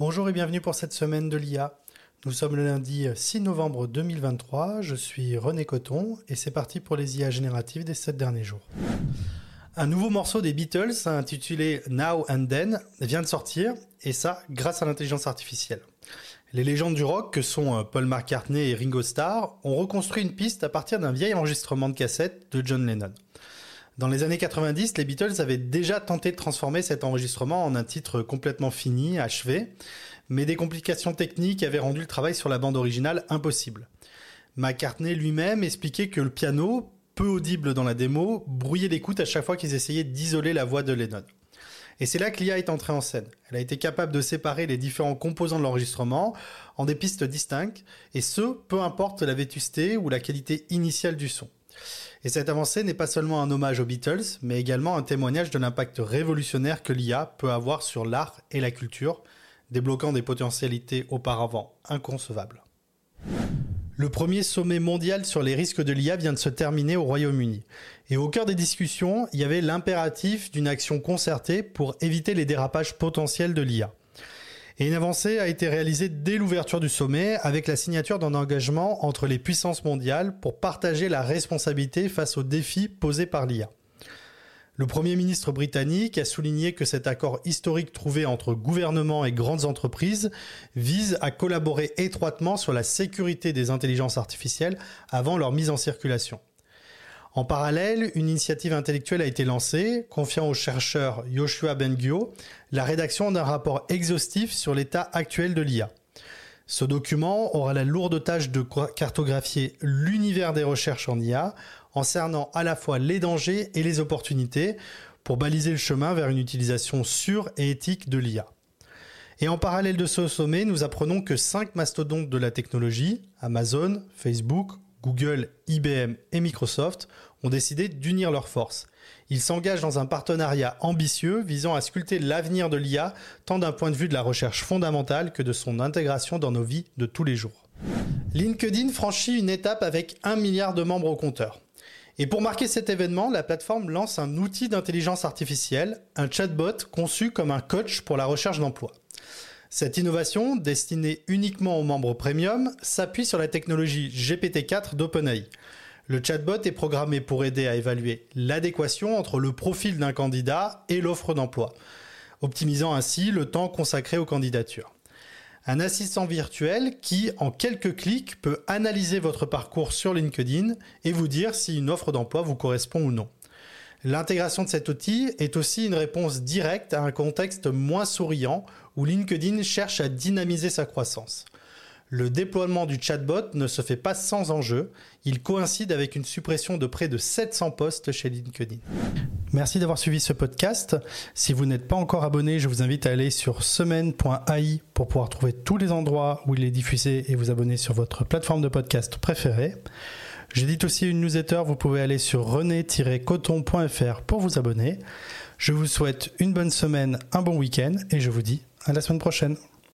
Bonjour et bienvenue pour cette semaine de l'IA. Nous sommes le lundi 6 novembre 2023, je suis René Coton et c'est parti pour les IA génératives des 7 derniers jours. Un nouveau morceau des Beatles intitulé Now and Then vient de sortir et ça grâce à l'intelligence artificielle. Les légendes du rock que sont euh, Paul McCartney et Ringo Starr ont reconstruit une piste à partir d'un vieil enregistrement de cassette de John Lennon. Dans les années 90, les Beatles avaient déjà tenté de transformer cet enregistrement en un titre complètement fini, achevé, mais des complications techniques avaient rendu le travail sur la bande originale impossible. McCartney lui-même expliquait que le piano, peu audible dans la démo, brouillait l'écoute à chaque fois qu'ils essayaient d'isoler la voix de Lennon. Et c'est là que l'IA est entrée en scène. Elle a été capable de séparer les différents composants de l'enregistrement en des pistes distinctes, et ce, peu importe la vétusté ou la qualité initiale du son. Et cette avancée n'est pas seulement un hommage aux Beatles, mais également un témoignage de l'impact révolutionnaire que l'IA peut avoir sur l'art et la culture, débloquant des potentialités auparavant inconcevables. Le premier sommet mondial sur les risques de l'IA vient de se terminer au Royaume-Uni. Et au cœur des discussions, il y avait l'impératif d'une action concertée pour éviter les dérapages potentiels de l'IA. Et une avancée a été réalisée dès l'ouverture du sommet avec la signature d'un engagement entre les puissances mondiales pour partager la responsabilité face aux défis posés par l'IA. Le Premier ministre britannique a souligné que cet accord historique trouvé entre gouvernements et grandes entreprises vise à collaborer étroitement sur la sécurité des intelligences artificielles avant leur mise en circulation. En parallèle, une initiative intellectuelle a été lancée, confiant au chercheur Yoshua Bengio la rédaction d'un rapport exhaustif sur l'état actuel de l'IA. Ce document aura la lourde tâche de cartographier l'univers des recherches en IA, en cernant à la fois les dangers et les opportunités pour baliser le chemin vers une utilisation sûre et éthique de l'IA. Et en parallèle de ce sommet, nous apprenons que cinq mastodontes de la technologie, Amazon, Facebook, Google, IBM et Microsoft ont décidé d'unir leurs forces. Ils s'engagent dans un partenariat ambitieux visant à sculpter l'avenir de l'IA, tant d'un point de vue de la recherche fondamentale que de son intégration dans nos vies de tous les jours. LinkedIn franchit une étape avec un milliard de membres au compteur. Et pour marquer cet événement, la plateforme lance un outil d'intelligence artificielle, un chatbot conçu comme un coach pour la recherche d'emploi. Cette innovation, destinée uniquement aux membres premium, s'appuie sur la technologie GPT-4 d'OpenAI. Le chatbot est programmé pour aider à évaluer l'adéquation entre le profil d'un candidat et l'offre d'emploi, optimisant ainsi le temps consacré aux candidatures. Un assistant virtuel qui, en quelques clics, peut analyser votre parcours sur LinkedIn et vous dire si une offre d'emploi vous correspond ou non. L'intégration de cet outil est aussi une réponse directe à un contexte moins souriant où LinkedIn cherche à dynamiser sa croissance. Le déploiement du chatbot ne se fait pas sans enjeu, il coïncide avec une suppression de près de 700 postes chez LinkedIn. Merci d'avoir suivi ce podcast. Si vous n'êtes pas encore abonné, je vous invite à aller sur semaine.ai pour pouvoir trouver tous les endroits où il est diffusé et vous abonner sur votre plateforme de podcast préférée. J'édite aussi une newsletter, vous pouvez aller sur rené-coton.fr pour vous abonner. Je vous souhaite une bonne semaine, un bon week-end et je vous dis à la semaine prochaine.